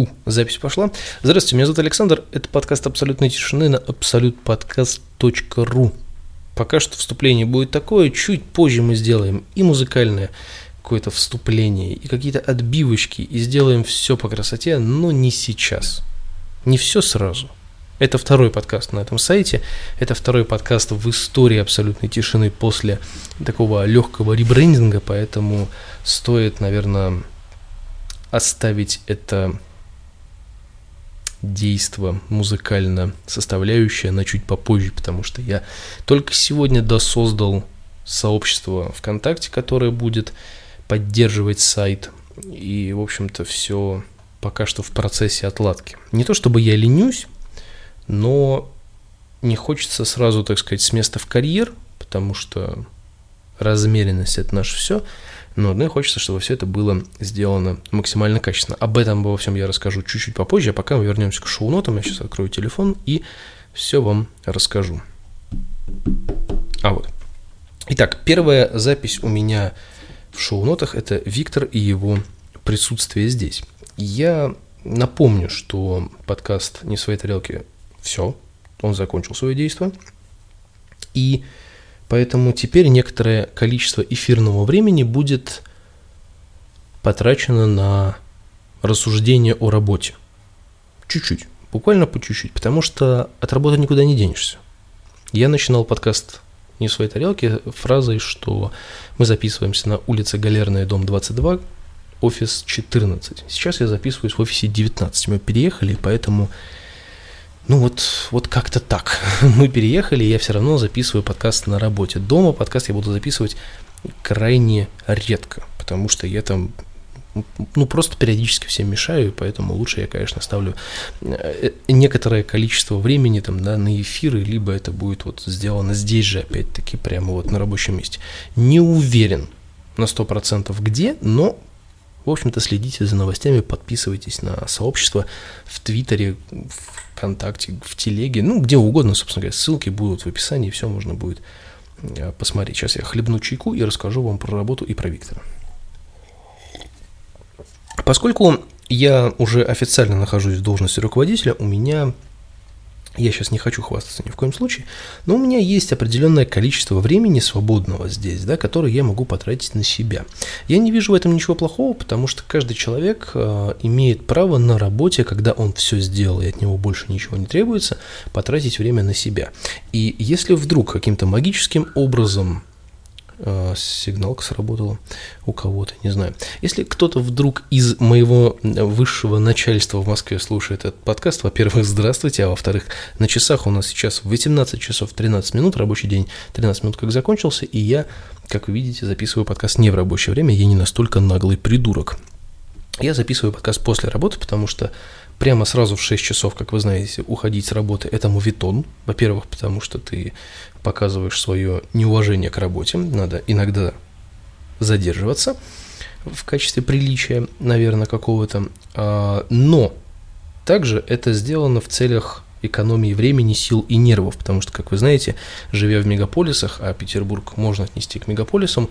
У, запись пошла. Здравствуйте, меня зовут Александр. Это подкаст «Абсолютной тишины» на absolutepodcast.ru. Пока что вступление будет такое, чуть позже мы сделаем и музыкальное какое-то вступление, и какие-то отбивочки, и сделаем все по красоте, но не сейчас. Не все сразу. Это второй подкаст на этом сайте. Это второй подкаст в истории абсолютной тишины после такого легкого ребрендинга, поэтому стоит, наверное, оставить это действо музыкально составляющее на чуть попозже, потому что я только сегодня досоздал сообщество ВКонтакте, которое будет поддерживать сайт. И, в общем-то, все пока что в процессе отладки. Не то чтобы я ленюсь, но не хочется сразу, так сказать, с места в карьер, потому что размеренность – это наше все – но одной хочется, чтобы все это было сделано максимально качественно. Об этом обо всем я расскажу чуть-чуть попозже, а пока мы вернемся к шоу-нотам, я сейчас открою телефон и все вам расскажу. А вот. Итак, первая запись у меня в шоу-нотах – это Виктор и его присутствие здесь. Я напомню, что подкаст «Не в своей тарелке» все, он закончил свое действие. И Поэтому теперь некоторое количество эфирного времени будет потрачено на рассуждение о работе. Чуть-чуть, буквально по чуть-чуть, потому что от работы никуда не денешься. Я начинал подкаст не в своей тарелке фразой, что мы записываемся на улице Галерная, дом 22, офис 14. Сейчас я записываюсь в офисе 19. Мы переехали, поэтому ну вот, вот как-то так. Мы переехали, я все равно записываю подкаст на работе. Дома подкаст я буду записывать крайне редко, потому что я там ну, просто периодически всем мешаю, поэтому лучше я, конечно, ставлю э, некоторое количество времени там, да, на эфиры, либо это будет вот сделано здесь же, опять-таки, прямо вот на рабочем месте. Не уверен на 100% где, но в общем-то, следите за новостями, подписывайтесь на сообщество в Твиттере, ВКонтакте, в Телеге, ну, где угодно, собственно говоря. Ссылки будут в описании, все можно будет э, посмотреть. Сейчас я хлебну чайку и расскажу вам про работу и про Виктора. Поскольку я уже официально нахожусь в должности руководителя, у меня я сейчас не хочу хвастаться ни в коем случае, но у меня есть определенное количество времени свободного здесь, да, которое я могу потратить на себя. Я не вижу в этом ничего плохого, потому что каждый человек э, имеет право на работе, когда он все сделал и от него больше ничего не требуется, потратить время на себя. И если вдруг каким-то магическим образом сигналка сработала у кого-то, не знаю. Если кто-то вдруг из моего высшего начальства в Москве слушает этот подкаст, во-первых, здравствуйте, а во-вторых, на часах у нас сейчас 18 часов 13 минут, рабочий день 13 минут как закончился, и я, как вы видите, записываю подкаст не в рабочее время, я не настолько наглый придурок. Я записываю подкаст после работы, потому что прямо сразу в 6 часов, как вы знаете, уходить с работы – это мувитон. Во-первых, потому что ты показываешь свое неуважение к работе, надо иногда задерживаться в качестве приличия, наверное, какого-то. А, но также это сделано в целях экономии времени, сил и нервов, потому что, как вы знаете, живя в мегаполисах, а Петербург можно отнести к мегаполисам,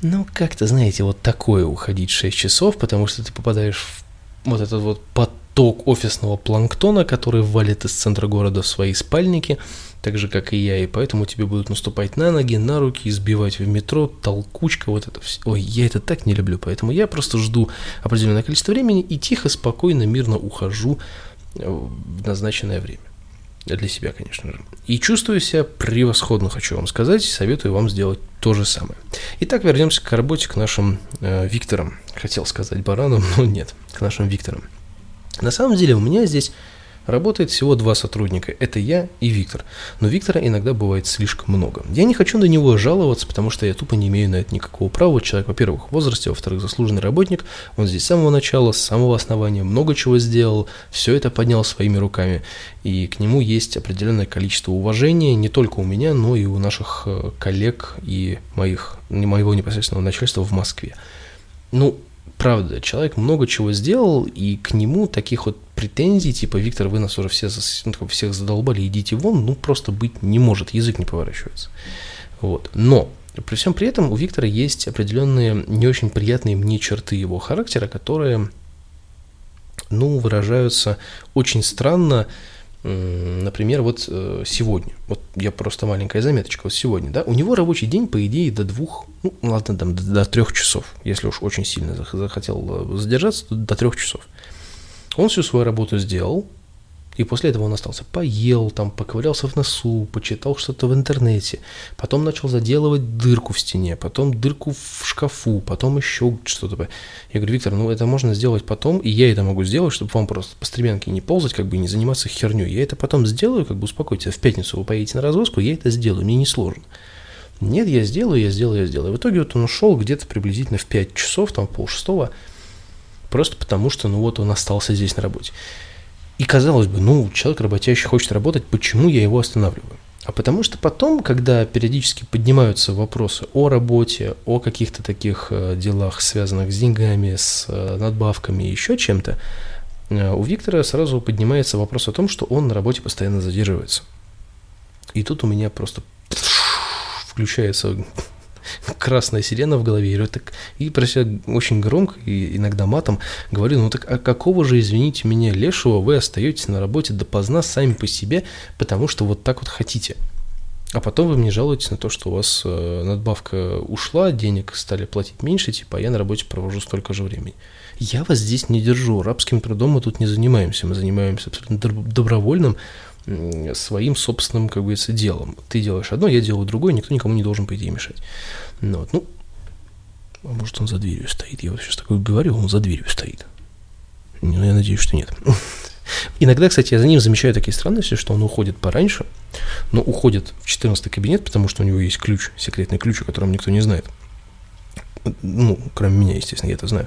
ну, как-то, знаете, вот такое уходить 6 часов, потому что ты попадаешь в вот этот вот поток офисного планктона, который валит из центра города в свои спальники, так же, как и я, и поэтому тебе будут наступать на ноги, на руки, избивать в метро, толкучка, вот это все. Ой, я это так не люблю, поэтому я просто жду определенное количество времени и тихо, спокойно, мирно ухожу в назначенное время. Для себя, конечно же. И чувствую себя превосходно, хочу вам сказать, советую вам сделать то же самое. Итак, вернемся к работе, к нашим э, Викторам. Хотел сказать баранам, но нет, к нашим Викторам. На самом деле у меня здесь Работает всего два сотрудника, это я и Виктор. Но Виктора иногда бывает слишком много. Я не хочу на него жаловаться, потому что я тупо не имею на это никакого права. Человек, во-первых, в возрасте, во-вторых, заслуженный работник. Он здесь с самого начала, с самого основания много чего сделал, все это поднял своими руками. И к нему есть определенное количество уважения не только у меня, но и у наших э, коллег и моих, моего непосредственного начальства в Москве. Ну, правда, человек много чего сделал, и к нему таких вот претензий, типа, Виктор, вы нас уже все, ну, всех задолбали, идите вон, ну, просто быть не может, язык не поворачивается. Вот. Но при всем при этом у Виктора есть определенные не очень приятные мне черты его характера, которые ну, выражаются очень странно, Например, вот э, сегодня, вот я просто маленькая заметочка, вот сегодня, да, у него рабочий день, по идее, до двух, ну, ладно, там, до, трех часов, если уж очень сильно захотел э, задержаться, то до трех часов. Он всю свою работу сделал, и после этого он остался, поел, там, поковырялся в носу, почитал что-то в интернете, потом начал заделывать дырку в стене, потом дырку в шкафу, потом еще что-то. Я говорю, Виктор, ну это можно сделать потом, и я это могу сделать, чтобы вам просто по стремянке не ползать, как бы не заниматься херней. Я это потом сделаю, как бы успокойтесь, в пятницу вы поедете на развозку, я это сделаю, мне не сложно. Нет, я сделаю, я сделаю, я сделаю. В итоге вот он ушел где-то приблизительно в 5 часов, там пол шестого, просто потому что, ну вот он остался здесь на работе. И казалось бы, ну, человек работящий хочет работать, почему я его останавливаю? А потому что потом, когда периодически поднимаются вопросы о работе, о каких-то таких э, делах, связанных с деньгами, с э, надбавками и еще чем-то, э, у Виктора сразу поднимается вопрос о том, что он на работе постоянно задерживается. И тут у меня просто включается красная сирена в голове, и, так, и про себя очень громко и иногда матом говорю, ну так а какого же, извините меня, лешего вы остаетесь на работе допоздна сами по себе, потому что вот так вот хотите. А потом вы мне жалуетесь на то, что у вас э, надбавка ушла, денег стали платить меньше, типа, а я на работе провожу столько же времени. Я вас здесь не держу, рабским трудом мы тут не занимаемся, мы занимаемся абсолютно добровольным своим собственным, как говорится, делом. Ты делаешь одно, я делаю другое, никто никому не должен, по идее, мешать. Ну, вот, ну, а может, он за дверью стоит. Я вот сейчас такое говорю, он за дверью стоит. Ну, я надеюсь, что нет. Иногда, кстати, я за ним замечаю такие странности, что он уходит пораньше, но уходит в 14 кабинет, потому что у него есть ключ, секретный ключ, о котором никто не знает ну, кроме меня, естественно, я это знаю,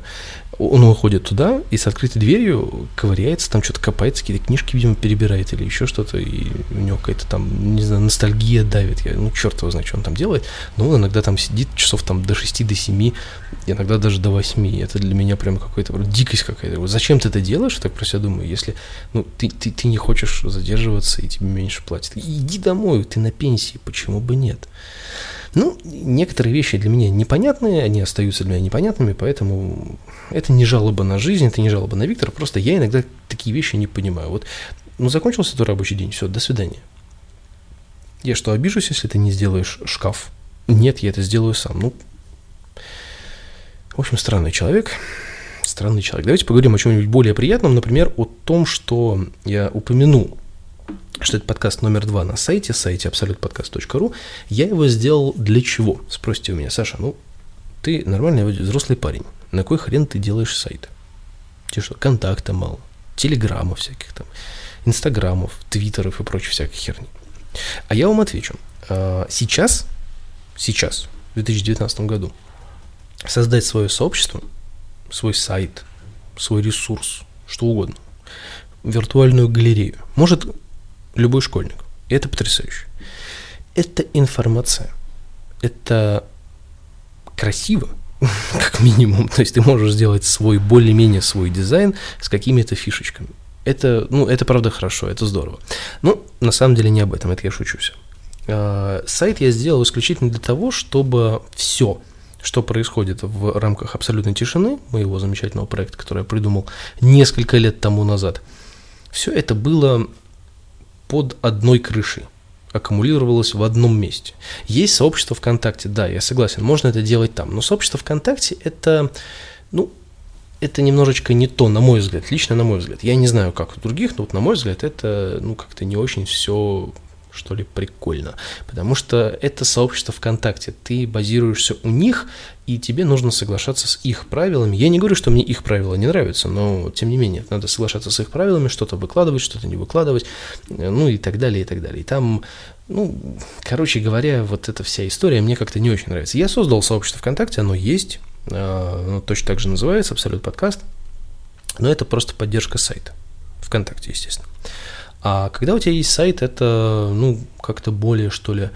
он уходит туда и с открытой дверью ковыряется, там что-то копается, какие-то книжки, видимо, перебирает или еще что-то, и у него какая-то там, не знаю, ностальгия давит, я, ну, черт его знает, что он там делает, но он иногда там сидит часов там до 6, до 7, иногда даже до 8, это для меня прям какая-то дикость какая-то, вот зачем ты это делаешь, я так про себя думаю, если, ну, ты, ты, ты не хочешь задерживаться и тебе меньше платят, иди домой, ты на пенсии, почему бы нет? Ну, некоторые вещи для меня непонятные, они остаются для меня непонятными, поэтому это не жалоба на жизнь, это не жалоба на Виктора, просто я иногда такие вещи не понимаю. Вот, ну, закончился твой рабочий день, все, до свидания. Я что, обижусь, если ты не сделаешь шкаф? Нет, я это сделаю сам. Ну, в общем, странный человек. Странный человек. Давайте поговорим о чем-нибудь более приятном, например, о том, что я упомянул что это подкаст номер два на сайте, сайте absolutpodcast.ru. Я его сделал для чего? Спросите у меня, Саша, ну, ты нормальный взрослый парень, на кой хрен ты делаешь сайт? Тебе что, контакта мало, телеграммов всяких там, инстаграмов, твиттеров и прочей всякой херни. А я вам отвечу. А, сейчас, сейчас, в 2019 году, создать свое сообщество, свой сайт, свой ресурс, что угодно, виртуальную галерею, может любой школьник. И это потрясающе. Это информация. Это красиво, как минимум. То есть ты можешь сделать свой, более-менее свой дизайн с какими-то фишечками. Это, ну, это правда хорошо, это здорово. Ну, на самом деле не об этом, это я шучу все. А, сайт я сделал исключительно для того, чтобы все, что происходит в рамках абсолютной тишины, моего замечательного проекта, который я придумал несколько лет тому назад, все это было под одной крышей аккумулировалось в одном месте. Есть сообщество ВКонтакте, да, я согласен, можно это делать там, но сообщество ВКонтакте это, ну, это немножечко не то, на мой взгляд, лично на мой взгляд. Я не знаю, как у других, но вот на мой взгляд это, ну, как-то не очень все что ли, прикольно. Потому что это сообщество ВКонтакте. Ты базируешься у них, и тебе нужно соглашаться с их правилами. Я не говорю, что мне их правила не нравятся, но тем не менее, надо соглашаться с их правилами, что-то выкладывать, что-то не выкладывать, ну и так далее, и так далее. И там, ну, короче говоря, вот эта вся история мне как-то не очень нравится. Я создал сообщество ВКонтакте, оно есть, а, оно точно так же называется, Абсолют Подкаст, но это просто поддержка сайта. ВКонтакте, естественно. А когда у тебя есть сайт, это, ну, как-то более, что ли,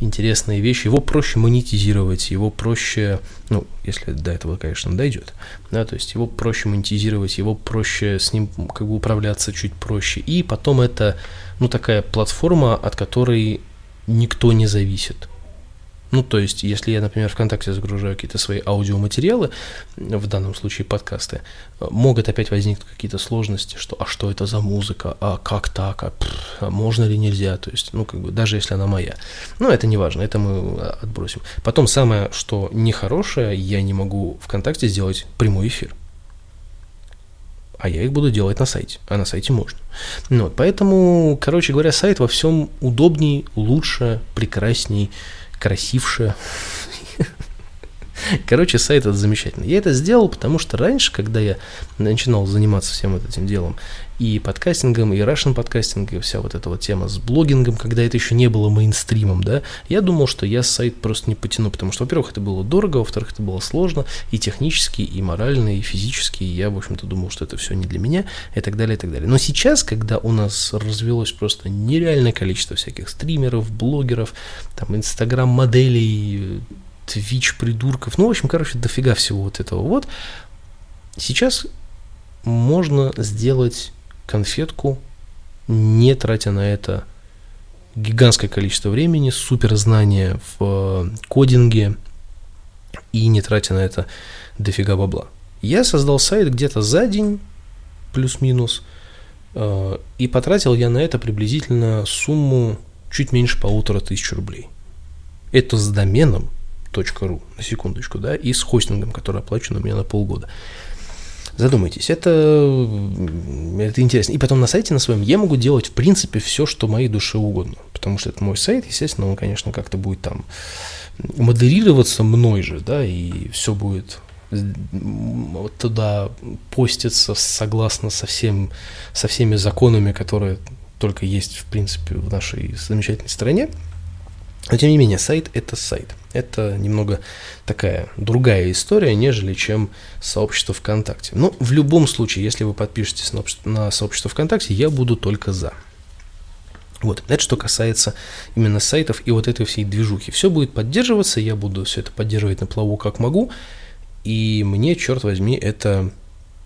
интересные вещи, его проще монетизировать, его проще, ну, если до этого, конечно, дойдет, да, то есть его проще монетизировать, его проще с ним как бы управляться чуть проще, и потом это, ну, такая платформа, от которой никто не зависит. Ну, то есть, если я, например, ВКонтакте загружаю какие-то свои аудиоматериалы, в данном случае подкасты, могут опять возникнуть какие-то сложности, что а что это за музыка, а как так, а, пфф, а можно ли нельзя, то есть, ну, как бы, даже если она моя. Но это не важно, это мы отбросим. Потом самое, что нехорошее, я не могу ВКонтакте сделать прямой эфир а я их буду делать на сайте, а на сайте можно. Ну, вот, поэтому, короче говоря, сайт во всем удобней, лучше, прекрасней, красивше. Короче, сайт это замечательно. Я это сделал, потому что раньше, когда я начинал заниматься всем вот этим делом, и подкастингом, и Russian подкастингом, и вся вот эта вот тема с блогингом, когда это еще не было мейнстримом, да, я думал, что я сайт просто не потяну, потому что, во-первых, это было дорого, во-вторых, это было сложно, и технически, и морально, и физически, и я, в общем-то, думал, что это все не для меня, и так далее, и так далее. Но сейчас, когда у нас развелось просто нереальное количество всяких стримеров, блогеров, там, инстаграм-моделей, Twitch придурков, ну, в общем, короче, дофига всего вот этого вот. Сейчас можно сделать конфетку, не тратя на это гигантское количество времени, суперзнания в э, кодинге и не тратя на это дофига бабла. Я создал сайт где-то за день, плюс-минус, э, и потратил я на это приблизительно сумму чуть меньше полутора тысяч рублей. Это с доменом .ru, на секундочку, да, и с хостингом, который оплачен у меня на полгода. Задумайтесь, это, это интересно. И потом на сайте на своем я могу делать, в принципе, все, что моей душе угодно. Потому что это мой сайт, естественно, он, конечно, как-то будет там модерироваться мной же, да, и все будет вот туда поститься согласно со, всем, со всеми законами, которые только есть, в принципе, в нашей замечательной стране. Но тем не менее, сайт это сайт. Это немного такая другая история, нежели чем сообщество ВКонтакте. Но в любом случае, если вы подпишетесь на, на сообщество ВКонтакте, я буду только за. Вот, это что касается именно сайтов и вот этой всей движухи. Все будет поддерживаться, я буду все это поддерживать на плаву как могу, и мне, черт возьми, это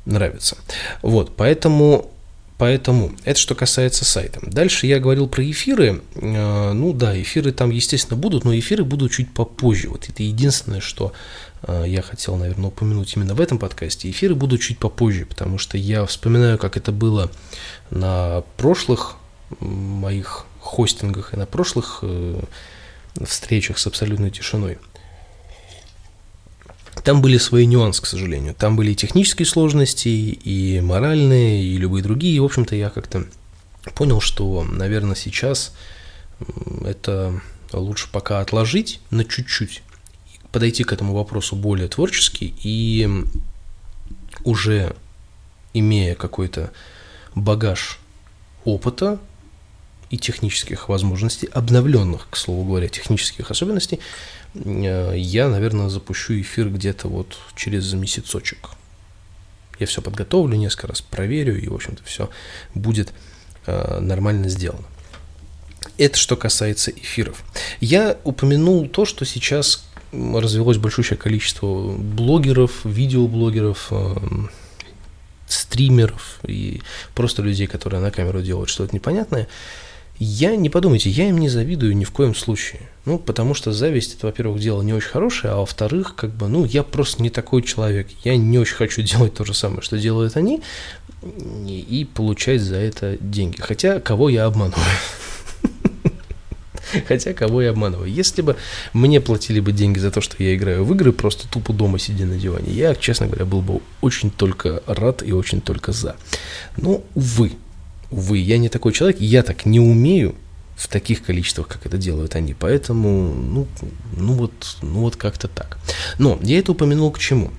нравится. Вот, поэтому Поэтому это что касается сайта. Дальше я говорил про эфиры. Э, ну да, эфиры там, естественно, будут, но эфиры будут чуть попозже. Вот это единственное, что э, я хотел, наверное, упомянуть именно в этом подкасте. Эфиры будут чуть попозже, потому что я вспоминаю, как это было на прошлых моих хостингах и на прошлых э, встречах с абсолютной тишиной. Там были свои нюансы, к сожалению. Там были и технические сложности, и моральные, и любые другие. И, в общем-то, я как-то понял, что, наверное, сейчас это лучше пока отложить на чуть-чуть, подойти к этому вопросу более творчески и уже имея какой-то багаж опыта и технических возможностей, обновленных, к слову говоря, технических особенностей, я, наверное, запущу эфир где-то вот через месяцочек. Я все подготовлю, несколько раз проверю, и, в общем-то, все будет э, нормально сделано. Это что касается эфиров. Я упомянул то, что сейчас развелось большое количество блогеров, видеоблогеров, э, стримеров и просто людей, которые на камеру делают что-то непонятное. Я, не подумайте, я им не завидую ни в коем случае. Ну, потому что зависть, это, во-первых, дело не очень хорошее, а во-вторых, как бы, ну, я просто не такой человек. Я не очень хочу делать то же самое, что делают они, и получать за это деньги. Хотя, кого я обманываю? Хотя кого я обманываю. Если бы мне платили бы деньги за то, что я играю в игры, просто тупо дома сидя на диване, я, честно говоря, был бы очень только рад и очень только за. Но, увы, Увы, я не такой человек, я так не умею в таких количествах, как это делают они. Поэтому, ну, ну вот, ну вот как-то так. Но я это упомянул к чему?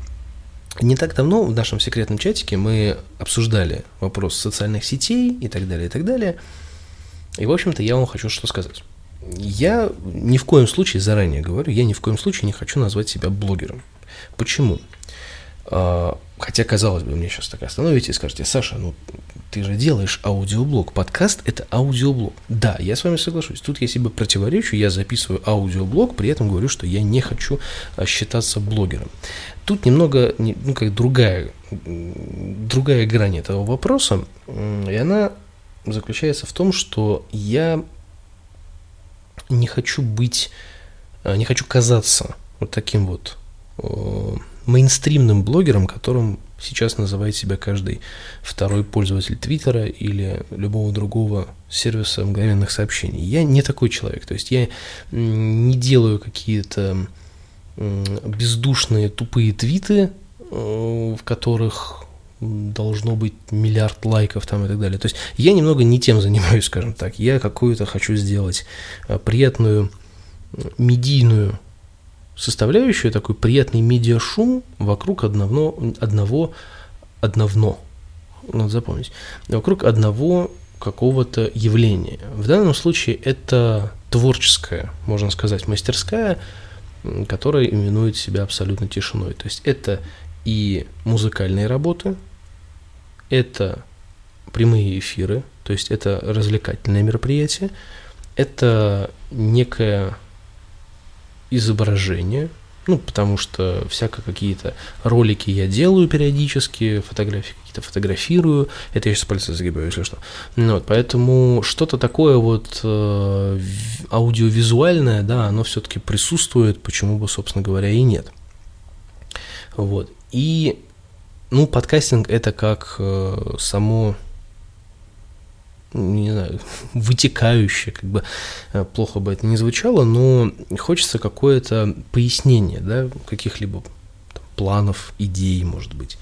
Не так давно в нашем секретном чатике мы обсуждали вопрос социальных сетей и так далее, и так далее. И, в общем-то, я вам хочу что сказать. Я ни в коем случае, заранее говорю, я ни в коем случае не хочу назвать себя блогером. Почему? А, хотя, казалось бы, мне сейчас так остановите и скажете, Саша, ну ты же делаешь аудиоблог. Подкаст – это аудиоблог. Да, я с вами соглашусь. Тут я себе противоречу, я записываю аудиоблог, при этом говорю, что я не хочу а, считаться блогером. Тут немного, ну, как другая, другая грань этого вопроса, и она заключается в том, что я не хочу быть не хочу казаться вот таким вот мейнстримным блогером, которым сейчас называет себя каждый второй пользователь Твиттера или любого другого сервиса мгновенных сообщений. Я не такой человек, то есть я не делаю какие-то бездушные тупые твиты, э, в которых должно быть миллиард лайков там и так далее. То есть я немного не тем занимаюсь, скажем так. Я какую-то хочу сделать э, приятную медийную составляющую, такой приятный медиашум вокруг одного, одного, одного, надо запомнить, вокруг одного какого-то явления. В данном случае это творческая, можно сказать, мастерская, которая именует себя абсолютно тишиной. То есть это и музыкальные работы, это прямые эфиры, то есть это развлекательное мероприятие, это некое изображение, ну, потому что всяко какие-то ролики я делаю периодически, фотографии какие-то фотографирую, это я сейчас пальцы загибаю, если что. Ну, вот, поэтому что-то такое вот э, аудиовизуальное, да, оно все-таки присутствует, почему бы, собственно говоря, и нет. Вот. И, ну, подкастинг это как э, само не знаю, вытекающее, как бы э, плохо бы это не звучало, но хочется какое-то пояснение, да, каких-либо планов, идей, может быть,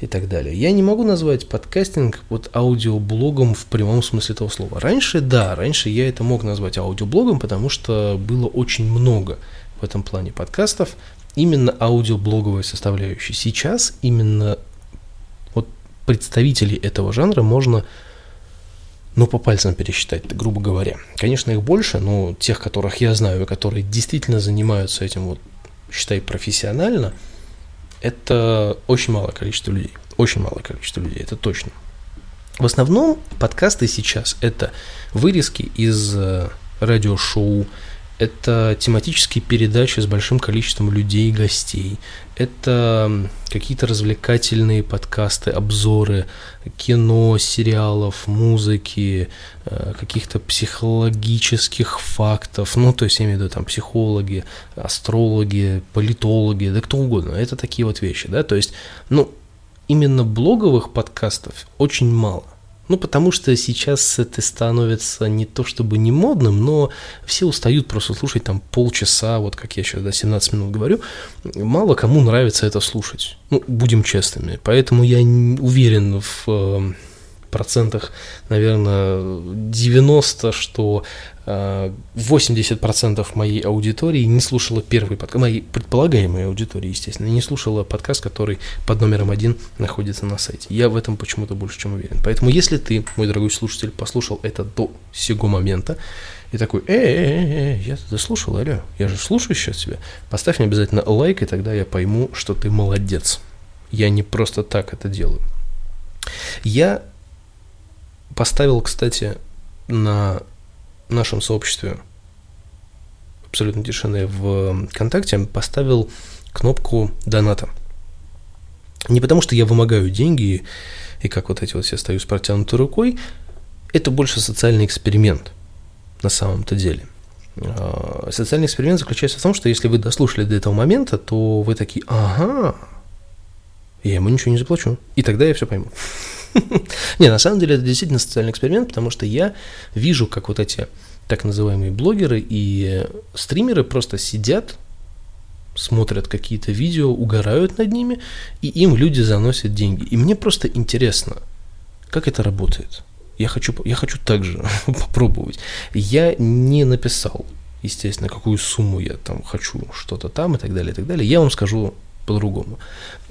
и так далее. Я не могу назвать подкастинг вот аудиоблогом в прямом смысле этого слова. Раньше, да, раньше я это мог назвать аудиоблогом, потому что было очень много в этом плане подкастов, именно аудиоблоговой составляющей. Сейчас именно вот представителей этого жанра можно ну, по пальцам пересчитать, грубо говоря. Конечно, их больше, но тех, которых я знаю, которые действительно занимаются этим, вот, считай, профессионально, это очень малое количество людей. Очень малое количество людей, это точно. В основном подкасты сейчас это вырезки из э, радиошоу, это тематические передачи с большим количеством людей и гостей, это какие-то развлекательные подкасты, обзоры кино, сериалов, музыки, э, каких-то психологических фактов, ну, то есть я имею в виду там психологи, астрологи, политологи, да кто угодно, это такие вот вещи, да, то есть, ну, именно блоговых подкастов очень мало. Ну, потому что сейчас это становится не то чтобы не модным, но все устают просто слушать там полчаса, вот как я сейчас, да, 17 минут говорю. Мало кому нравится это слушать. Ну, будем честными. Поэтому я уверен в э, процентах, наверное, 90, что 80% э, моей аудитории не слушала первый подкаст, моей предполагаемой аудитории, естественно, не слушала подкаст, который под номером один находится на сайте. Я в этом почему-то больше чем уверен. Поэтому, если ты, мой дорогой слушатель, послушал это до сего момента, и такой, эй, эй, эй, я это слушал, алло, я же слушаю сейчас тебя, поставь мне обязательно лайк, и тогда я пойму, что ты молодец. Я не просто так это делаю. Я поставил, кстати, на нашем сообществе абсолютно тишины в ВКонтакте поставил кнопку доната. Не потому, что я вымогаю деньги и как вот эти вот все стою с протянутой рукой, это больше социальный эксперимент на самом-то деле. А, социальный эксперимент заключается в том, что если вы дослушали до этого момента, то вы такие, ага, я ему ничего не заплачу. И тогда я все пойму. Не, на самом деле это действительно социальный эксперимент, потому что я вижу, как вот эти так называемые блогеры и стримеры просто сидят, смотрят какие-то видео, угорают над ними, и им люди заносят деньги. И мне просто интересно, как это работает. Я хочу, я хочу также попробовать. Я не написал, естественно, какую сумму я там хочу, что-то там и так далее, и так далее. Я вам скажу по-другому.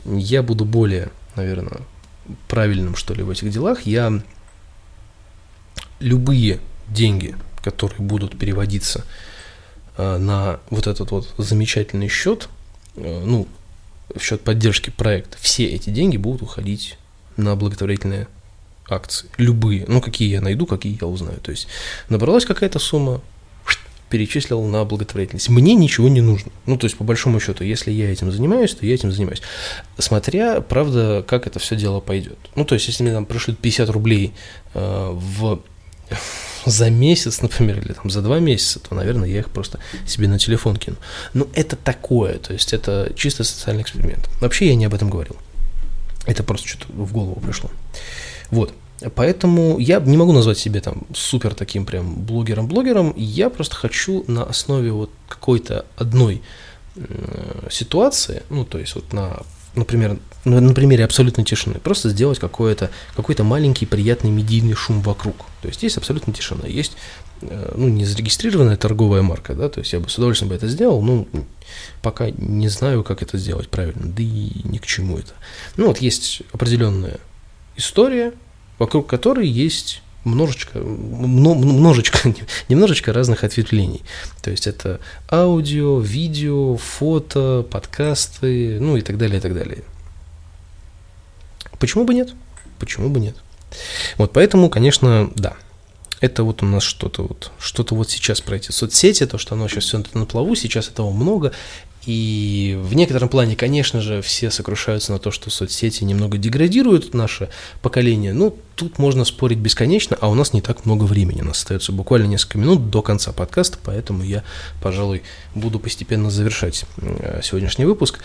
Я буду более, наверное, правильным, что ли, в этих делах, я любые деньги, которые будут переводиться э, на вот этот вот замечательный счет, э, ну, в счет поддержки проекта, все эти деньги будут уходить на благотворительные акции. Любые. Ну, какие я найду, какие я узнаю. То есть набралась какая-то сумма, перечислил на благотворительность. Мне ничего не нужно. Ну, то есть, по большому счету, если я этим занимаюсь, то я этим занимаюсь. Смотря, правда, как это все дело пойдет. Ну, то есть, если мне там пришлют 50 рублей э, в за месяц, например, или там за два месяца, то, наверное, я их просто себе на телефон кину. Но это такое, то есть это чисто социальный эксперимент. Вообще я не об этом говорил. Это просто что-то в голову пришло. Вот. Поэтому я не могу назвать себя там супер таким прям блогером-блогером. Я просто хочу на основе вот какой-то одной ситуации, ну, то есть вот на, например, на примере абсолютной тишины, просто сделать какой-то какой маленький приятный медийный шум вокруг. То есть есть абсолютная тишина, есть э, ну, не зарегистрированная торговая марка, да, то есть я бы с удовольствием бы это сделал, но пока не знаю, как это сделать правильно, да и ни к чему это. Ну вот есть определенная история, вокруг которой есть множечко, множечко, немножечко разных ответвлений. То есть это аудио, видео, фото, подкасты, ну и так далее, и так далее. Почему бы нет? Почему бы нет? Вот поэтому, конечно, да. Это вот у нас что-то вот, что-то вот сейчас про эти соцсети, то, что оно сейчас все на плаву, сейчас этого много, и в некотором плане, конечно же, все сокрушаются на то, что соцсети немного деградируют наше поколение. Ну, тут можно спорить бесконечно, а у нас не так много времени. У нас остается буквально несколько минут до конца подкаста, поэтому я, пожалуй, буду постепенно завершать э, сегодняшний выпуск.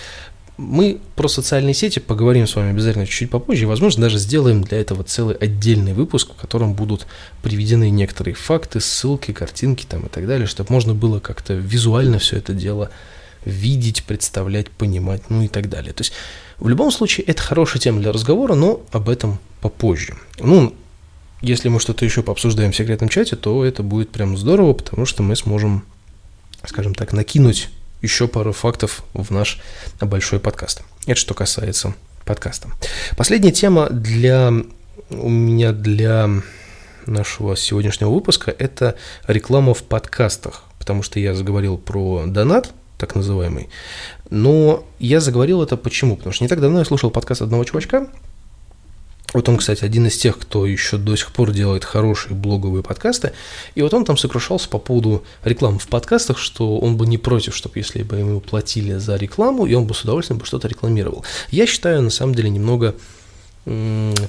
Мы про социальные сети поговорим с вами обязательно чуть-чуть попозже, и, возможно, даже сделаем для этого целый отдельный выпуск, в котором будут приведены некоторые факты, ссылки, картинки там и так далее, чтобы можно было как-то визуально все это дело видеть, представлять, понимать, ну и так далее. То есть в любом случае это хорошая тема для разговора, но об этом попозже. Ну, если мы что-то еще пообсуждаем в секретном чате, то это будет прям здорово, потому что мы сможем, скажем так, накинуть еще пару фактов в наш большой подкаст. Это что касается подкаста. Последняя тема для у меня для нашего сегодняшнего выпуска – это реклама в подкастах, потому что я заговорил про донат, так называемый. Но я заговорил это почему? Потому что не так давно я слушал подкаст одного чувачка, вот он, кстати, один из тех, кто еще до сих пор делает хорошие блоговые подкасты. И вот он там сокрушался по поводу рекламы в подкастах, что он бы не против, чтобы если бы ему платили за рекламу, и он бы с удовольствием бы что-то рекламировал. Я считаю, на самом деле, немного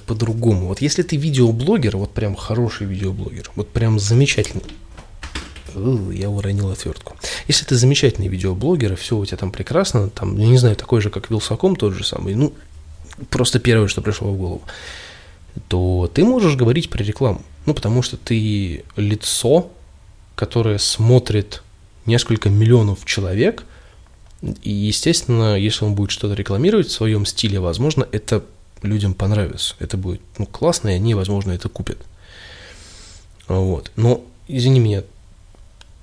по-другому. Вот если ты видеоблогер, вот прям хороший видеоблогер, вот прям замечательный, я уронил отвертку. Если ты замечательный видеоблогер, и все у тебя там прекрасно, там, я не знаю, такой же, как Вилсаком, тот же самый, ну, просто первое, что пришло в голову, то ты можешь говорить про рекламу. Ну, потому что ты лицо, которое смотрит несколько миллионов человек, и, естественно, если он будет что-то рекламировать в своем стиле, возможно, это людям понравится. Это будет ну, классно, и они, возможно, это купят. Вот. Но, извини меня,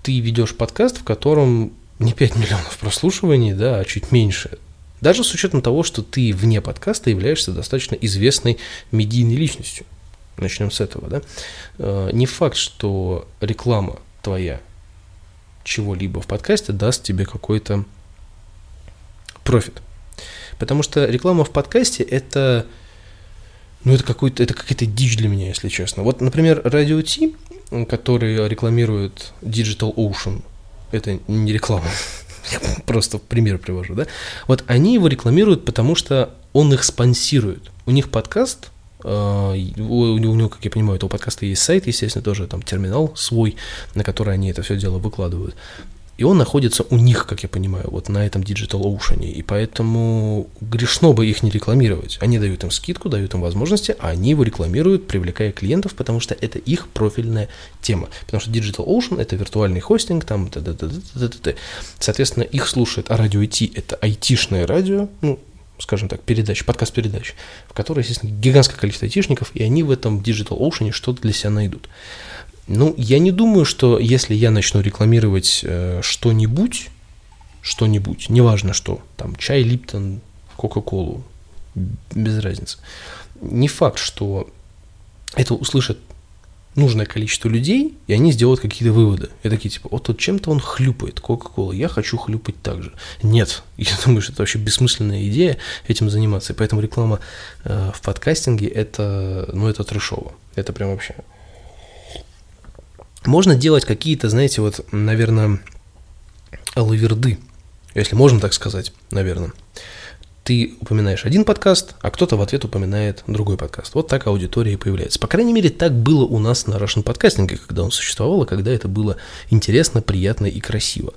ты ведешь подкаст, в котором не 5 миллионов прослушиваний, да, а чуть меньше. Даже с учетом того, что ты вне подкаста являешься достаточно известной медийной личностью. Начнем с этого, да. Э, не факт, что реклама твоя чего-либо в подкасте даст тебе какой-то профит. Потому что реклама в подкасте это ну, это какой-то, это какая-то дичь для меня, если честно. Вот, например, Radio T который рекламирует Digital Ocean, это не реклама, просто пример привожу, да, вот они его рекламируют, потому что он их спонсирует. У них подкаст, а, у него, как я понимаю, у этого подкаста есть сайт, естественно, тоже там терминал свой, на который они это все дело выкладывают. И он находится у них, как я понимаю, вот на этом Digital Ocean. И поэтому грешно бы их не рекламировать. Они дают им скидку, дают им возможности, а они его рекламируют, привлекая клиентов, потому что это их профильная тема. Потому что Digital Ocean – это виртуальный хостинг, там, т -т -т -т -т -т. соответственно, их слушает, а радио IT – это айтишное радио, ну, скажем так, передач, подкаст-передач, в которой, естественно, гигантское количество айтишников, и они в этом Digital Ocean что-то для себя найдут. Ну, я не думаю, что если я начну рекламировать э, что-нибудь, что-нибудь, неважно что, там чай Липтон, Кока-Колу, без разницы, не факт, что это услышат нужное количество людей, и они сделают какие-то выводы. И такие, типа, вот тут чем-то он хлюпает, Кока-Кола, я хочу хлюпать так же. Нет, я думаю, что это вообще бессмысленная идея этим заниматься. И поэтому реклама э, в подкастинге, это, ну, это трешово. Это прям вообще можно делать какие-то, знаете, вот, наверное, лаверды, если можно так сказать, наверное. ты упоминаешь один подкаст, а кто-то в ответ упоминает другой подкаст. Вот так аудитория и появляется. По крайней мере, так было у нас на Russian подкастинге, когда он существовал, и когда это было интересно, приятно и красиво.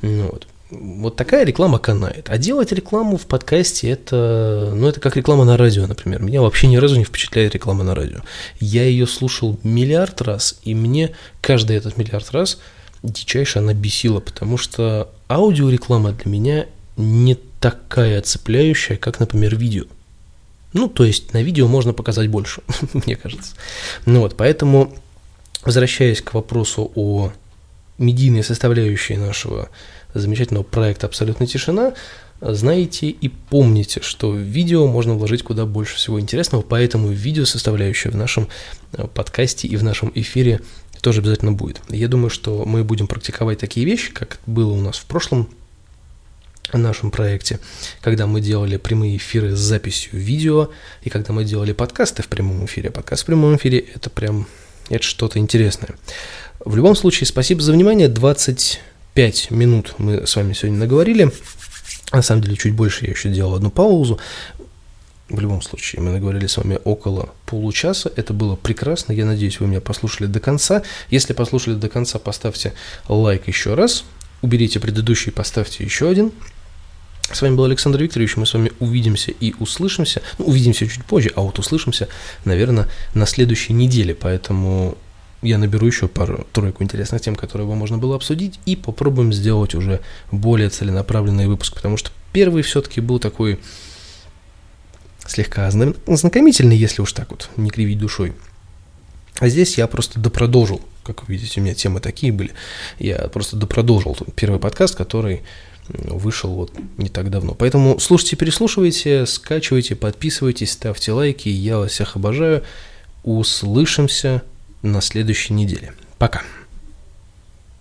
Ну вот. Вот такая реклама канает. А делать рекламу в подкасте это, ну, это как реклама на радио, например. Меня вообще ни разу не впечатляет реклама на радио. Я ее слушал миллиард раз, и мне каждый этот миллиард раз дичайше она бесила, потому что аудиореклама для меня не такая цепляющая, как, например, видео. Ну, то есть на видео можно показать больше, мне кажется. Ну вот, поэтому, возвращаясь к вопросу о медийной составляющей нашего замечательного проекта «Абсолютная тишина», знаете и помните, что в видео можно вложить куда больше всего интересного, поэтому видео составляющая в нашем э, подкасте и в нашем эфире тоже обязательно будет. Я думаю, что мы будем практиковать такие вещи, как было у нас в прошлом нашем проекте, когда мы делали прямые эфиры с записью видео, и когда мы делали подкасты в прямом эфире. Подкаст в прямом эфире – это прям это что-то интересное. В любом случае, спасибо за внимание. 25 минут мы с вами сегодня наговорили. На самом деле, чуть больше я еще делал одну паузу. В любом случае, мы наговорили с вами около получаса. Это было прекрасно. Я надеюсь, вы меня послушали до конца. Если послушали до конца, поставьте лайк еще раз. Уберите предыдущий, поставьте еще один. С вами был Александр Викторович, мы с вами увидимся и услышимся, ну, увидимся чуть позже, а вот услышимся, наверное, на следующей неделе, поэтому я наберу еще пару-тройку интересных тем, которые бы можно было обсудить, и попробуем сделать уже более целенаправленный выпуск, потому что первый все-таки был такой слегка ознакомительный, если уж так вот, не кривить душой. А здесь я просто допродолжил, как вы видите, у меня темы такие были, я просто допродолжил первый подкаст, который вышел вот не так давно. Поэтому слушайте, переслушивайте, скачивайте, подписывайтесь, ставьте лайки. Я вас всех обожаю. Услышимся на следующей неделе. Пока.